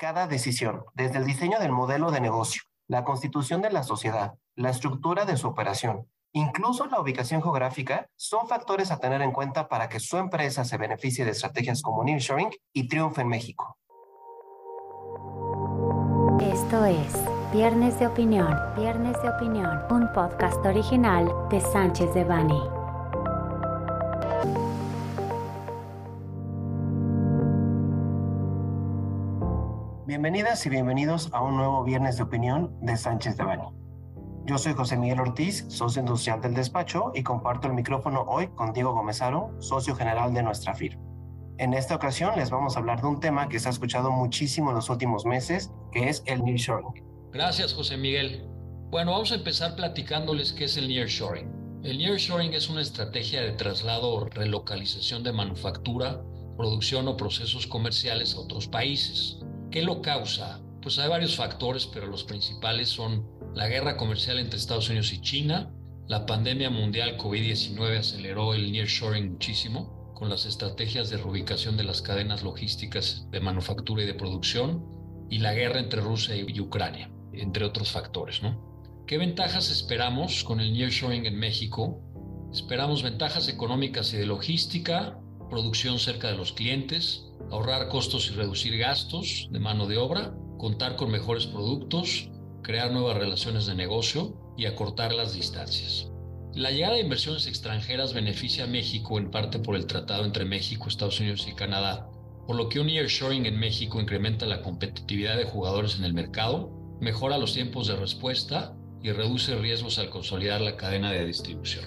Cada decisión, desde el diseño del modelo de negocio, la constitución de la sociedad, la estructura de su operación, incluso la ubicación geográfica, son factores a tener en cuenta para que su empresa se beneficie de estrategias como nearshoring y triunfe en México. Esto es Viernes de Opinión, Viernes de Opinión, un podcast original de Sánchez de Bani. Bienvenidas y bienvenidos a un nuevo Viernes de Opinión de Sánchez de Bani. Yo soy José Miguel Ortiz, socio industrial del despacho y comparto el micrófono hoy con Diego Gomezaro, socio general de nuestra firma. En esta ocasión les vamos a hablar de un tema que se ha escuchado muchísimo en los últimos meses, que es el nearshoring. Gracias, José Miguel. Bueno, vamos a empezar platicándoles qué es el nearshoring. El nearshoring es una estrategia de traslado o relocalización de manufactura, producción o procesos comerciales a otros países. ¿Qué lo causa? Pues hay varios factores, pero los principales son la guerra comercial entre Estados Unidos y China, la pandemia mundial COVID-19 aceleró el nearshoring muchísimo con las estrategias de reubicación de las cadenas logísticas de manufactura y de producción y la guerra entre Rusia y Ucrania, entre otros factores, ¿no? ¿Qué ventajas esperamos con el nearshoring en México? Esperamos ventajas económicas y de logística, producción cerca de los clientes, ahorrar costos y reducir gastos de mano de obra, contar con mejores productos, crear nuevas relaciones de negocio y acortar las distancias. La llegada de inversiones extranjeras beneficia a México en parte por el tratado entre México, Estados Unidos y Canadá, por lo que un nearshoring en México incrementa la competitividad de jugadores en el mercado, mejora los tiempos de respuesta y reduce riesgos al consolidar la cadena de distribución.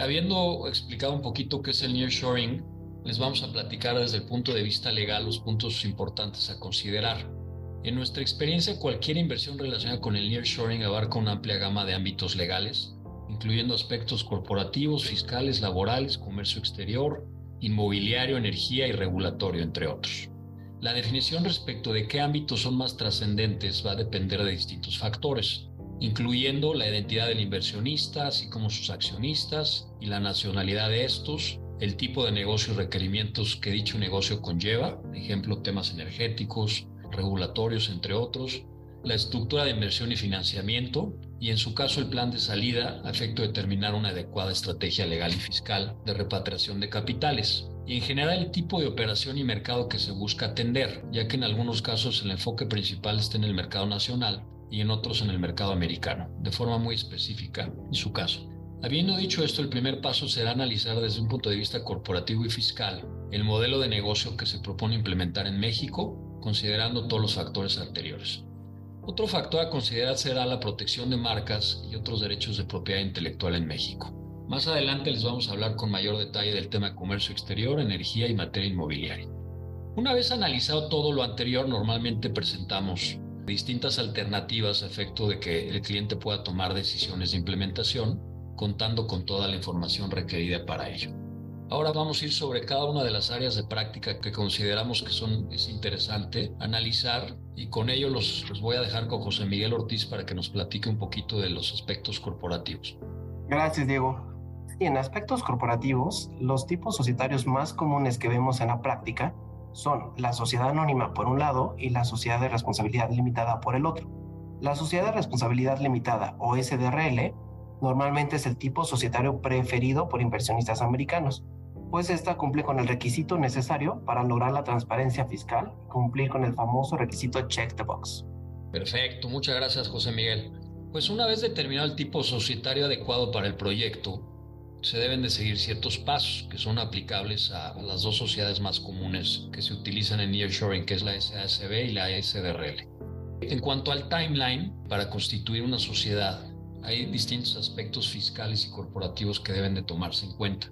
Habiendo explicado un poquito qué es el nearshoring, les vamos a platicar desde el punto de vista legal los puntos importantes a considerar. En nuestra experiencia, cualquier inversión relacionada con el nearshoring abarca una amplia gama de ámbitos legales, incluyendo aspectos corporativos, fiscales, laborales, comercio exterior, inmobiliario, energía y regulatorio, entre otros. La definición respecto de qué ámbitos son más trascendentes va a depender de distintos factores, incluyendo la identidad del inversionista, así como sus accionistas y la nacionalidad de estos, el tipo de negocio y requerimientos que dicho negocio conlleva, ejemplo, temas energéticos, regulatorios, entre otros, la estructura de inversión y financiamiento, y en su caso el plan de salida a determinar una adecuada estrategia legal y fiscal de repatriación de capitales. Y en general el tipo de operación y mercado que se busca atender, ya que en algunos casos el enfoque principal está en el mercado nacional y en otros en el mercado americano, de forma muy específica en su caso. Habiendo dicho esto, el primer paso será analizar desde un punto de vista corporativo y fiscal el modelo de negocio que se propone implementar en México, considerando todos los factores anteriores. Otro factor a considerar será la protección de marcas y otros derechos de propiedad intelectual en México. Más adelante les vamos a hablar con mayor detalle del tema de comercio exterior, energía y materia inmobiliaria. Una vez analizado todo lo anterior, normalmente presentamos distintas alternativas a efecto de que el cliente pueda tomar decisiones de implementación contando con toda la información requerida para ello. Ahora vamos a ir sobre cada una de las áreas de práctica que consideramos que son es interesante analizar y con ello los, los voy a dejar con José Miguel Ortiz para que nos platique un poquito de los aspectos corporativos. Gracias, Diego. En aspectos corporativos, los tipos societarios más comunes que vemos en la práctica son la sociedad anónima por un lado y la sociedad de responsabilidad limitada por el otro. La sociedad de responsabilidad limitada o SDRL normalmente es el tipo societario preferido por inversionistas americanos, pues esta cumple con el requisito necesario para lograr la transparencia fiscal y cumplir con el famoso requisito check the box. Perfecto, muchas gracias José Miguel. Pues una vez determinado el tipo societario adecuado para el proyecto, se deben de seguir ciertos pasos que son aplicables a las dos sociedades más comunes que se utilizan en nearshoring, que es la SASB y la SDRL. En cuanto al timeline para constituir una sociedad, hay distintos aspectos fiscales y corporativos que deben de tomarse en cuenta.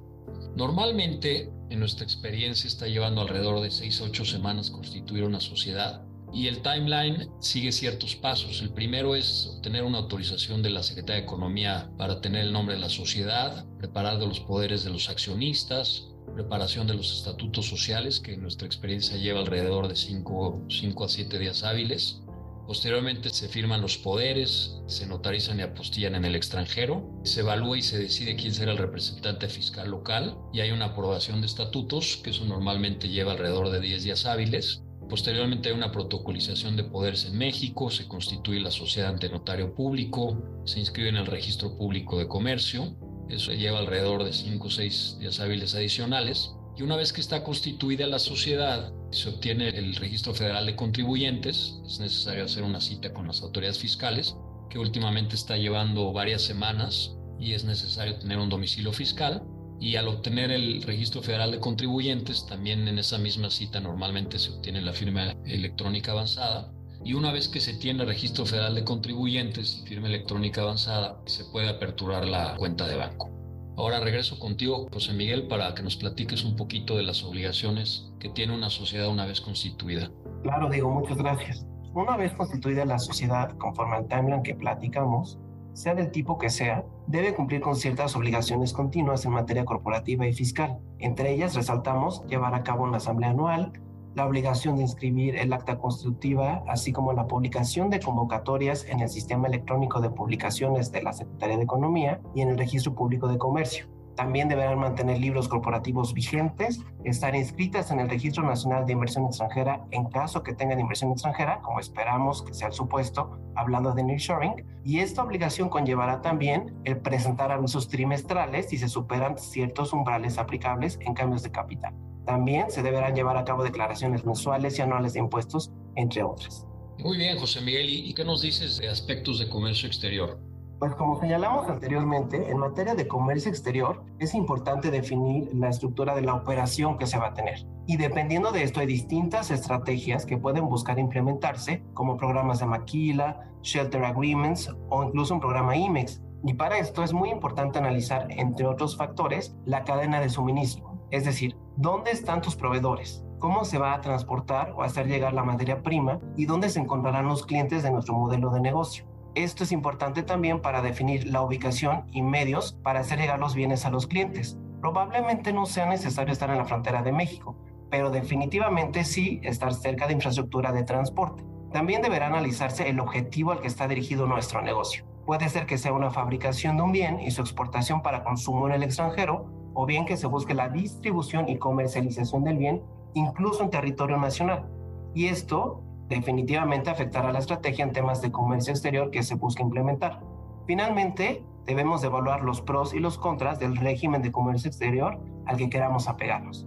Normalmente, en nuestra experiencia, está llevando alrededor de 6 a 8 semanas constituir una sociedad y el timeline sigue ciertos pasos. El primero es obtener una autorización de la Secretaría de Economía para tener el nombre de la sociedad, preparar de los poderes de los accionistas, preparación de los estatutos sociales, que en nuestra experiencia lleva alrededor de 5 a 7 días hábiles, Posteriormente se firman los poderes, se notarizan y apostillan en el extranjero, se evalúa y se decide quién será el representante fiscal local y hay una aprobación de estatutos, que eso normalmente lleva alrededor de 10 días hábiles. Posteriormente hay una protocolización de poderes en México, se constituye la sociedad ante notario público, se inscribe en el registro público de comercio, eso lleva alrededor de 5 o 6 días hábiles adicionales. Y una vez que está constituida la sociedad, se obtiene el registro federal de contribuyentes, es necesario hacer una cita con las autoridades fiscales, que últimamente está llevando varias semanas y es necesario tener un domicilio fiscal. Y al obtener el registro federal de contribuyentes, también en esa misma cita normalmente se obtiene la firma electrónica avanzada. Y una vez que se tiene registro federal de contribuyentes y firma electrónica avanzada, se puede aperturar la cuenta de banco. Ahora regreso contigo, José Miguel, para que nos platiques un poquito de las obligaciones que tiene una sociedad una vez constituida. Claro, digo, muchas gracias. Una vez constituida la sociedad, conforme al timeline que platicamos, sea del tipo que sea, debe cumplir con ciertas obligaciones continuas en materia corporativa y fiscal. Entre ellas resaltamos llevar a cabo una asamblea anual, la obligación de inscribir el acta constructiva, así como la publicación de convocatorias en el sistema electrónico de publicaciones de la Secretaría de Economía y en el Registro Público de Comercio. También deberán mantener libros corporativos vigentes, estar inscritas en el Registro Nacional de Inversión Extranjera en caso que tengan inversión extranjera, como esperamos que sea el supuesto, hablando de nearshoring, y esta obligación conllevará también el presentar avisos trimestrales si se superan ciertos umbrales aplicables en cambios de capital. También se deberán llevar a cabo declaraciones mensuales y anuales de impuestos, entre otras. Muy bien, José Miguel, ¿y qué nos dices de aspectos de comercio exterior? Pues como señalamos anteriormente, en materia de comercio exterior es importante definir la estructura de la operación que se va a tener. Y dependiendo de esto hay distintas estrategias que pueden buscar implementarse, como programas de maquila, shelter agreements o incluso un programa IMEX. Y para esto es muy importante analizar, entre otros factores, la cadena de suministro. Es decir, ¿dónde están tus proveedores? ¿Cómo se va a transportar o hacer llegar la materia prima? ¿Y dónde se encontrarán los clientes de nuestro modelo de negocio? Esto es importante también para definir la ubicación y medios para hacer llegar los bienes a los clientes. Probablemente no sea necesario estar en la frontera de México, pero definitivamente sí estar cerca de infraestructura de transporte. También deberá analizarse el objetivo al que está dirigido nuestro negocio. Puede ser que sea una fabricación de un bien y su exportación para consumo en el extranjero, o bien que se busque la distribución y comercialización del bien incluso en territorio nacional. Y esto definitivamente afectará la estrategia en temas de comercio exterior que se busca implementar. Finalmente, debemos evaluar los pros y los contras del régimen de comercio exterior al que queramos apegarnos.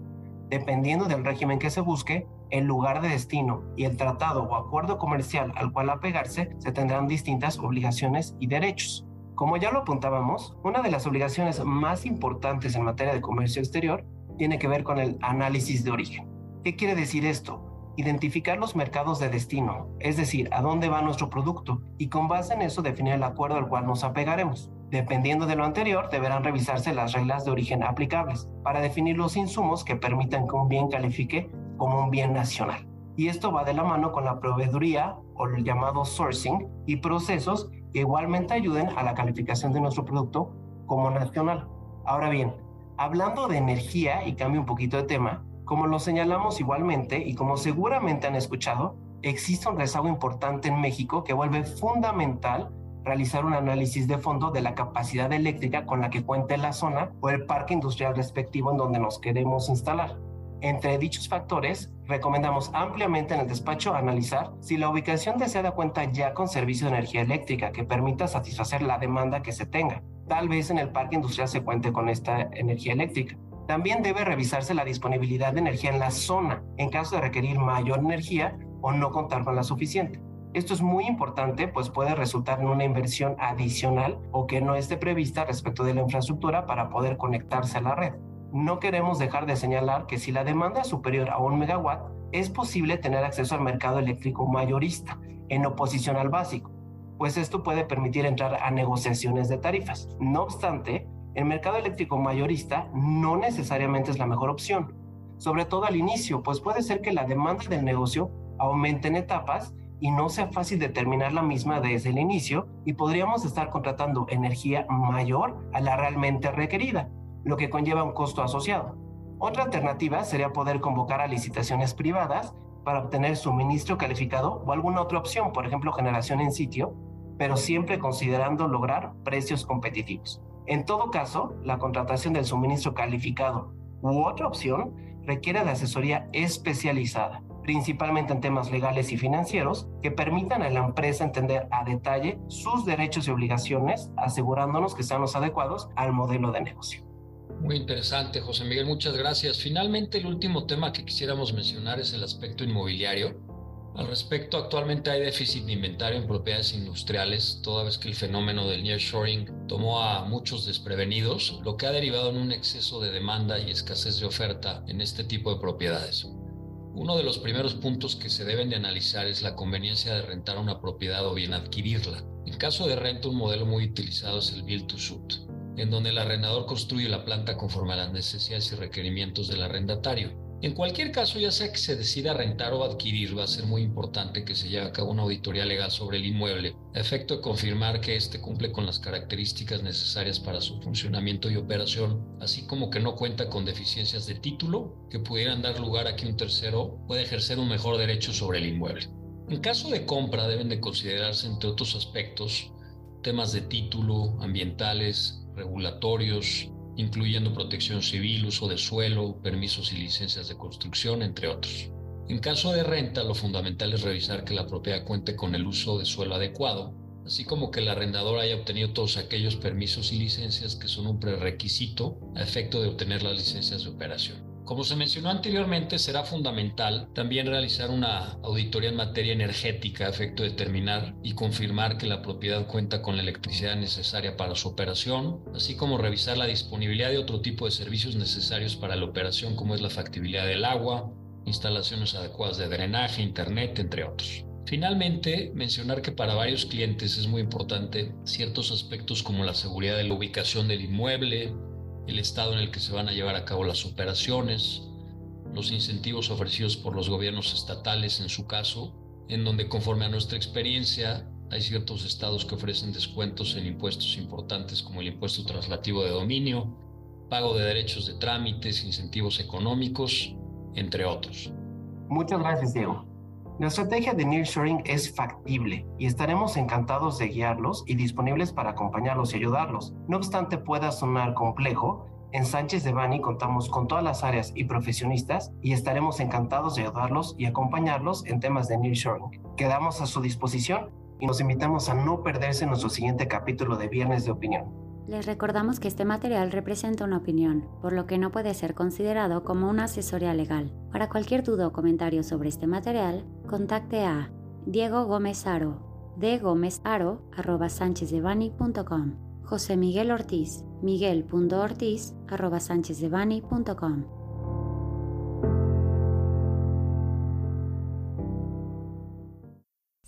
Dependiendo del régimen que se busque, el lugar de destino y el tratado o acuerdo comercial al cual apegarse, se tendrán distintas obligaciones y derechos. Como ya lo apuntábamos, una de las obligaciones más importantes en materia de comercio exterior tiene que ver con el análisis de origen. ¿Qué quiere decir esto? identificar los mercados de destino, es decir, a dónde va nuestro producto, y con base en eso definir el acuerdo al cual nos apegaremos. Dependiendo de lo anterior, deberán revisarse las reglas de origen aplicables para definir los insumos que permitan que un bien califique como un bien nacional. Y esto va de la mano con la proveeduría o el llamado sourcing y procesos que igualmente ayuden a la calificación de nuestro producto como nacional. Ahora bien, hablando de energía y cambio un poquito de tema, como lo señalamos igualmente y como seguramente han escuchado, existe un rezago importante en México que vuelve fundamental realizar un análisis de fondo de la capacidad eléctrica con la que cuenta la zona o el parque industrial respectivo en donde nos queremos instalar. Entre dichos factores, recomendamos ampliamente en el despacho analizar si la ubicación deseada cuenta ya con servicio de energía eléctrica que permita satisfacer la demanda que se tenga. Tal vez en el parque industrial se cuente con esta energía eléctrica. También debe revisarse la disponibilidad de energía en la zona en caso de requerir mayor energía o no contar con la suficiente. Esto es muy importante, pues puede resultar en una inversión adicional o que no esté prevista respecto de la infraestructura para poder conectarse a la red. No queremos dejar de señalar que si la demanda es superior a un megawatt, es posible tener acceso al mercado eléctrico mayorista, en oposición al básico, pues esto puede permitir entrar a negociaciones de tarifas. No obstante, el mercado eléctrico mayorista no necesariamente es la mejor opción, sobre todo al inicio, pues puede ser que la demanda del negocio aumente en etapas y no sea fácil determinar la misma desde el inicio y podríamos estar contratando energía mayor a la realmente requerida, lo que conlleva un costo asociado. Otra alternativa sería poder convocar a licitaciones privadas para obtener suministro calificado o alguna otra opción, por ejemplo generación en sitio, pero siempre considerando lograr precios competitivos. En todo caso, la contratación del suministro calificado u otra opción requiere de asesoría especializada, principalmente en temas legales y financieros, que permitan a la empresa entender a detalle sus derechos y obligaciones, asegurándonos que sean los adecuados al modelo de negocio. Muy interesante, José Miguel, muchas gracias. Finalmente, el último tema que quisiéramos mencionar es el aspecto inmobiliario. Al respecto, actualmente hay déficit de inventario en propiedades industriales, toda vez que el fenómeno del nearshoring tomó a muchos desprevenidos, lo que ha derivado en un exceso de demanda y escasez de oferta en este tipo de propiedades. Uno de los primeros puntos que se deben de analizar es la conveniencia de rentar una propiedad o bien adquirirla. En caso de renta, un modelo muy utilizado es el Build to Suit, en donde el arrendador construye la planta conforme a las necesidades y requerimientos del arrendatario. En cualquier caso, ya sea que se decida rentar o adquirir, va a ser muy importante que se lleve a cabo una auditoría legal sobre el inmueble, a efecto de confirmar que éste cumple con las características necesarias para su funcionamiento y operación, así como que no cuenta con deficiencias de título que pudieran dar lugar a que un tercero pueda ejercer un mejor derecho sobre el inmueble. En caso de compra deben de considerarse, entre otros aspectos, temas de título, ambientales, regulatorios, incluyendo protección civil, uso de suelo, permisos y licencias de construcción, entre otros. En caso de renta, lo fundamental es revisar que la propiedad cuente con el uso de suelo adecuado, así como que el arrendador haya obtenido todos aquellos permisos y licencias que son un prerequisito a efecto de obtener las licencias de operación. Como se mencionó anteriormente, será fundamental también realizar una auditoría en materia energética a efecto de determinar y confirmar que la propiedad cuenta con la electricidad necesaria para su operación, así como revisar la disponibilidad de otro tipo de servicios necesarios para la operación como es la factibilidad del agua, instalaciones adecuadas de drenaje, internet, entre otros. Finalmente, mencionar que para varios clientes es muy importante ciertos aspectos como la seguridad de la ubicación del inmueble, el estado en el que se van a llevar a cabo las operaciones, los incentivos ofrecidos por los gobiernos estatales en su caso, en donde conforme a nuestra experiencia hay ciertos estados que ofrecen descuentos en impuestos importantes como el impuesto traslativo de dominio, pago de derechos de trámites, incentivos económicos, entre otros. Muchas gracias, Diego. La estrategia de nearshoring es factible y estaremos encantados de guiarlos y disponibles para acompañarlos y ayudarlos. No obstante pueda sonar complejo, en Sánchez de Bani contamos con todas las áreas y profesionistas y estaremos encantados de ayudarlos y acompañarlos en temas de nearshoring. Quedamos a su disposición y nos invitamos a no perderse nuestro siguiente capítulo de Viernes de Opinión. Les recordamos que este material representa una opinión, por lo que no puede ser considerado como una asesoría legal. Para cualquier duda o comentario sobre este material, contacte a Diego Gómez Aro, de José Miguel Ortiz, miguel.ortiz, arroba